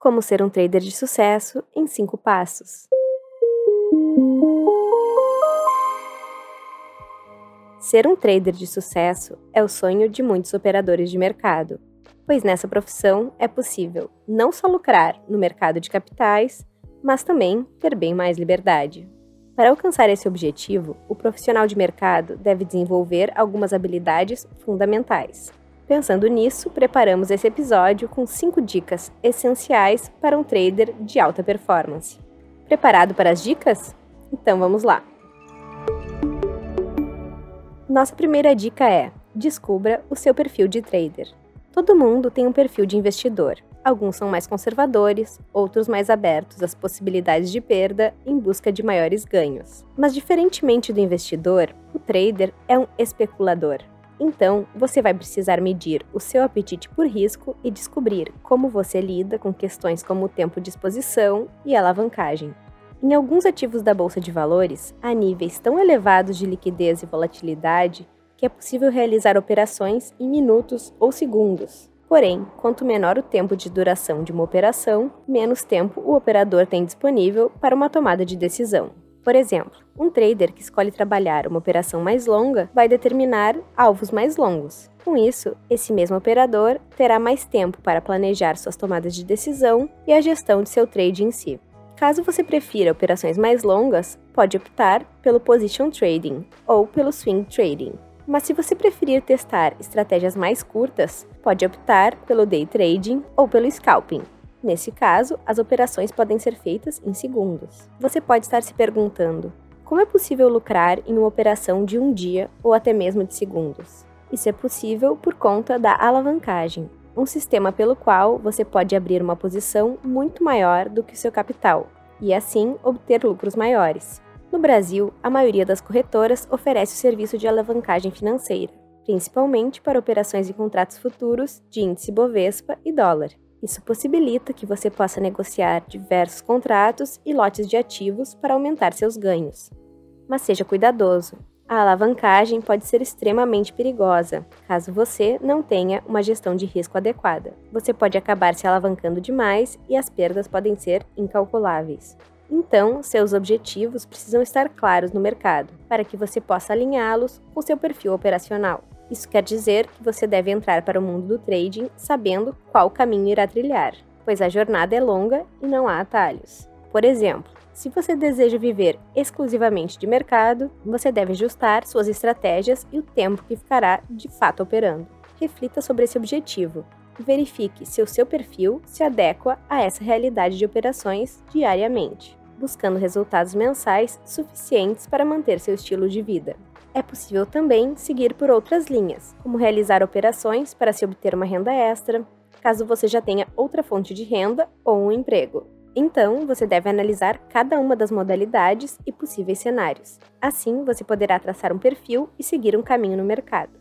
Como ser um trader de sucesso em 5 passos. Ser um trader de sucesso é o sonho de muitos operadores de mercado, pois nessa profissão é possível não só lucrar no mercado de capitais, mas também ter bem mais liberdade. Para alcançar esse objetivo, o profissional de mercado deve desenvolver algumas habilidades fundamentais. Pensando nisso, preparamos esse episódio com 5 dicas essenciais para um trader de alta performance. Preparado para as dicas? Então vamos lá! Nossa primeira dica é: descubra o seu perfil de trader. Todo mundo tem um perfil de investidor. Alguns são mais conservadores, outros mais abertos às possibilidades de perda em busca de maiores ganhos. Mas, diferentemente do investidor, o trader é um especulador. Então, você vai precisar medir o seu apetite por risco e descobrir como você lida com questões como o tempo de exposição e alavancagem. Em alguns ativos da bolsa de valores, há níveis tão elevados de liquidez e volatilidade que é possível realizar operações em minutos ou segundos. Porém, quanto menor o tempo de duração de uma operação, menos tempo o operador tem disponível para uma tomada de decisão. Por exemplo, um trader que escolhe trabalhar uma operação mais longa vai determinar alvos mais longos. Com isso, esse mesmo operador terá mais tempo para planejar suas tomadas de decisão e a gestão de seu trade em si. Caso você prefira operações mais longas, pode optar pelo position trading ou pelo swing trading. Mas se você preferir testar estratégias mais curtas, pode optar pelo day trading ou pelo scalping. Nesse caso, as operações podem ser feitas em segundos. Você pode estar se perguntando: como é possível lucrar em uma operação de um dia ou até mesmo de segundos? Isso é possível por conta da alavancagem, um sistema pelo qual você pode abrir uma posição muito maior do que o seu capital e assim obter lucros maiores. No Brasil, a maioria das corretoras oferece o serviço de alavancagem financeira, principalmente para operações em contratos futuros de índice Bovespa e dólar. Isso possibilita que você possa negociar diversos contratos e lotes de ativos para aumentar seus ganhos. Mas seja cuidadoso. A alavancagem pode ser extremamente perigosa, caso você não tenha uma gestão de risco adequada. Você pode acabar se alavancando demais e as perdas podem ser incalculáveis. Então, seus objetivos precisam estar claros no mercado, para que você possa alinhá-los com seu perfil operacional. Isso quer dizer que você deve entrar para o mundo do trading sabendo qual caminho irá trilhar, pois a jornada é longa e não há atalhos. Por exemplo, se você deseja viver exclusivamente de mercado, você deve ajustar suas estratégias e o tempo que ficará de fato operando. Reflita sobre esse objetivo e verifique se o seu perfil se adequa a essa realidade de operações diariamente, buscando resultados mensais suficientes para manter seu estilo de vida. É possível também seguir por outras linhas, como realizar operações para se obter uma renda extra, caso você já tenha outra fonte de renda ou um emprego. Então, você deve analisar cada uma das modalidades e possíveis cenários. Assim, você poderá traçar um perfil e seguir um caminho no mercado.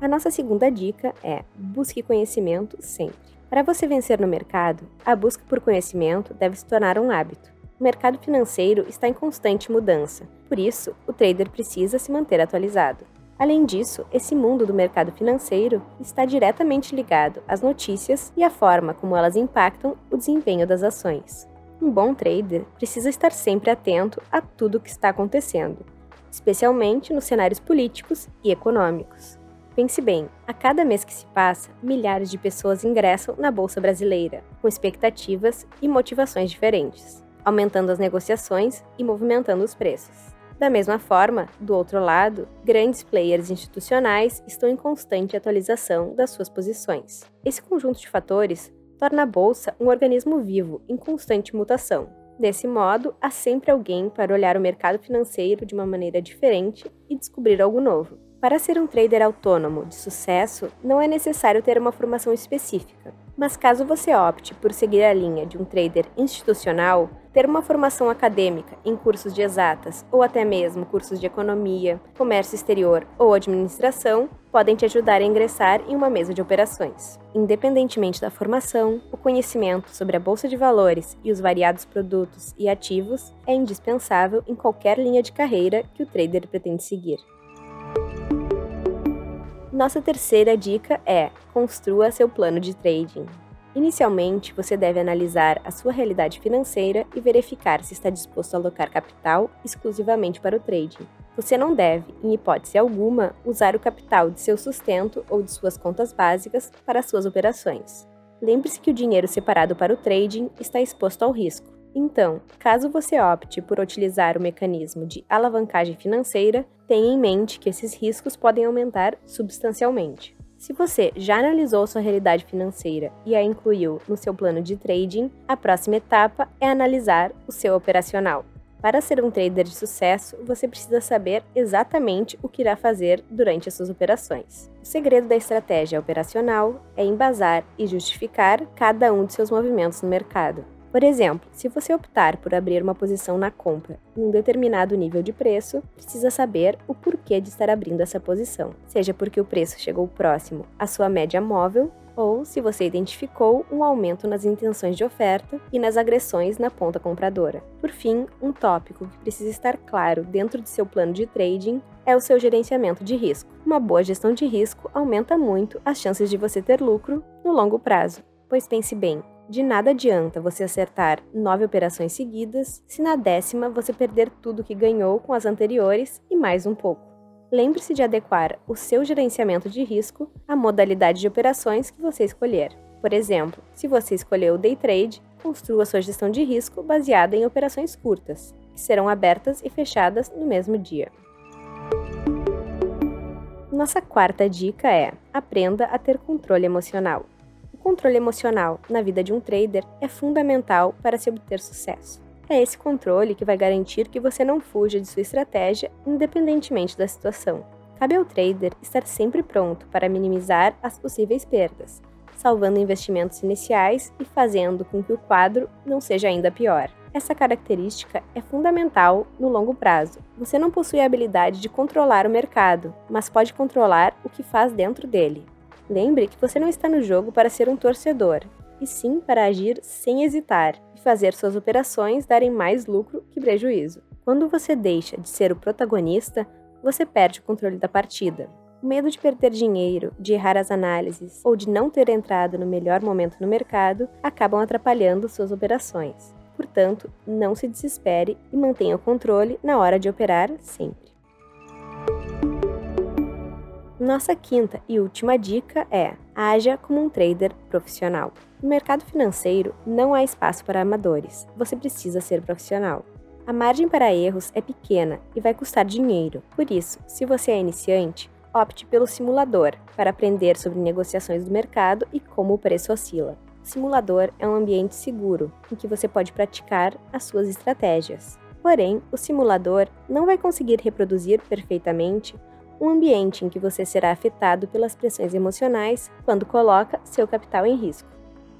A nossa segunda dica é: busque conhecimento sempre. Para você vencer no mercado, a busca por conhecimento deve se tornar um hábito. O mercado financeiro está em constante mudança, por isso, o trader precisa se manter atualizado. Além disso, esse mundo do mercado financeiro está diretamente ligado às notícias e à forma como elas impactam o desempenho das ações. Um bom trader precisa estar sempre atento a tudo o que está acontecendo, especialmente nos cenários políticos e econômicos. Pense bem, a cada mês que se passa, milhares de pessoas ingressam na Bolsa Brasileira, com expectativas e motivações diferentes aumentando as negociações e movimentando os preços. Da mesma forma, do outro lado, grandes players institucionais estão em constante atualização das suas posições. Esse conjunto de fatores torna a bolsa um organismo vivo em constante mutação. Desse modo, há sempre alguém para olhar o mercado financeiro de uma maneira diferente e descobrir algo novo. Para ser um trader autônomo de sucesso, não é necessário ter uma formação específica. Mas caso você opte por seguir a linha de um trader institucional, ter uma formação acadêmica em cursos de exatas ou até mesmo cursos de economia, comércio exterior ou administração podem te ajudar a ingressar em uma mesa de operações. Independentemente da formação, o conhecimento sobre a bolsa de valores e os variados produtos e ativos é indispensável em qualquer linha de carreira que o trader pretende seguir. Nossa terceira dica é: construa seu plano de trading. Inicialmente, você deve analisar a sua realidade financeira e verificar se está disposto a alocar capital exclusivamente para o trading. Você não deve, em hipótese alguma, usar o capital de seu sustento ou de suas contas básicas para suas operações. Lembre-se que o dinheiro separado para o trading está exposto ao risco. Então, caso você opte por utilizar o mecanismo de alavancagem financeira, tenha em mente que esses riscos podem aumentar substancialmente. Se você já analisou sua realidade financeira e a incluiu no seu plano de trading, a próxima etapa é analisar o seu operacional. Para ser um trader de sucesso, você precisa saber exatamente o que irá fazer durante as suas operações. O segredo da estratégia operacional é embasar e justificar cada um de seus movimentos no mercado. Por exemplo, se você optar por abrir uma posição na compra em um determinado nível de preço, precisa saber o porquê de estar abrindo essa posição, seja porque o preço chegou próximo à sua média móvel ou se você identificou um aumento nas intenções de oferta e nas agressões na ponta compradora. Por fim, um tópico que precisa estar claro dentro de seu plano de trading é o seu gerenciamento de risco. Uma boa gestão de risco aumenta muito as chances de você ter lucro no longo prazo. Pois pense bem, de nada adianta você acertar nove operações seguidas se na décima você perder tudo que ganhou com as anteriores e mais um pouco. Lembre-se de adequar o seu gerenciamento de risco à modalidade de operações que você escolher. Por exemplo, se você escolheu o day trade, construa sua gestão de risco baseada em operações curtas, que serão abertas e fechadas no mesmo dia. Nossa quarta dica é: aprenda a ter controle emocional. Controle emocional na vida de um trader é fundamental para se obter sucesso. É esse controle que vai garantir que você não fuja de sua estratégia, independentemente da situação. Cabe ao trader estar sempre pronto para minimizar as possíveis perdas, salvando investimentos iniciais e fazendo com que o quadro não seja ainda pior. Essa característica é fundamental no longo prazo. Você não possui a habilidade de controlar o mercado, mas pode controlar o que faz dentro dele. Lembre que você não está no jogo para ser um torcedor, e sim para agir sem hesitar e fazer suas operações darem mais lucro que prejuízo. Quando você deixa de ser o protagonista, você perde o controle da partida. O medo de perder dinheiro, de errar as análises ou de não ter entrado no melhor momento no mercado acabam atrapalhando suas operações. Portanto, não se desespere e mantenha o controle na hora de operar sempre. Nossa quinta e última dica é: haja como um trader profissional. No mercado financeiro, não há espaço para amadores. Você precisa ser profissional. A margem para erros é pequena e vai custar dinheiro. Por isso, se você é iniciante, opte pelo simulador para aprender sobre negociações do mercado e como o preço oscila. O simulador é um ambiente seguro em que você pode praticar as suas estratégias. Porém, o simulador não vai conseguir reproduzir perfeitamente um ambiente em que você será afetado pelas pressões emocionais quando coloca seu capital em risco.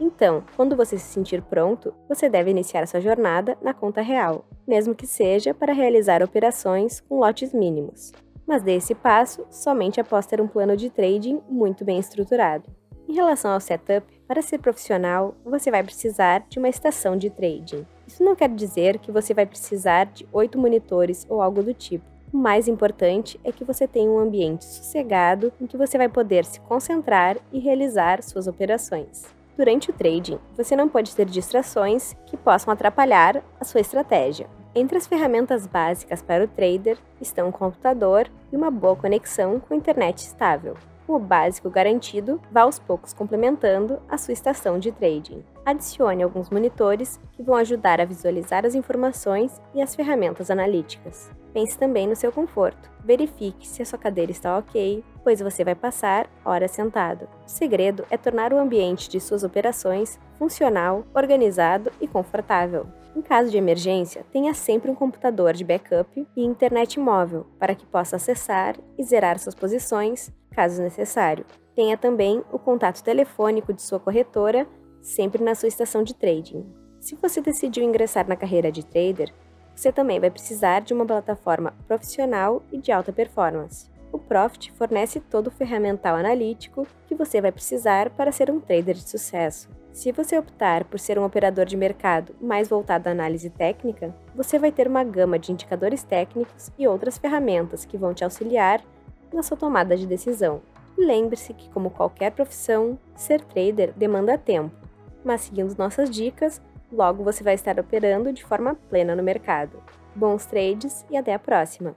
Então, quando você se sentir pronto, você deve iniciar sua jornada na conta real, mesmo que seja para realizar operações com lotes mínimos. Mas dê esse passo somente após ter um plano de trading muito bem estruturado. Em relação ao setup, para ser profissional, você vai precisar de uma estação de trading. Isso não quer dizer que você vai precisar de oito monitores ou algo do tipo. O mais importante é que você tenha um ambiente sossegado em que você vai poder se concentrar e realizar suas operações. Durante o trading, você não pode ter distrações que possam atrapalhar a sua estratégia. Entre as ferramentas básicas para o trader estão um computador e uma boa conexão com internet estável. O básico garantido vá aos poucos complementando a sua estação de trading. Adicione alguns monitores que vão ajudar a visualizar as informações e as ferramentas analíticas. Pense também no seu conforto. Verifique se a sua cadeira está ok, pois você vai passar horas sentado. O segredo é tornar o ambiente de suas operações funcional, organizado e confortável. Em caso de emergência, tenha sempre um computador de backup e internet móvel para que possa acessar e zerar suas posições caso necessário. Tenha também o contato telefônico de sua corretora sempre na sua estação de trading. Se você decidiu ingressar na carreira de trader, você também vai precisar de uma plataforma profissional e de alta performance. O Profit fornece todo o ferramental analítico que você vai precisar para ser um trader de sucesso. Se você optar por ser um operador de mercado mais voltado à análise técnica, você vai ter uma gama de indicadores técnicos e outras ferramentas que vão te auxiliar na sua tomada de decisão. Lembre-se que, como qualquer profissão, ser trader demanda tempo, mas seguindo nossas dicas, logo você vai estar operando de forma plena no mercado. Bons trades e até a próxima!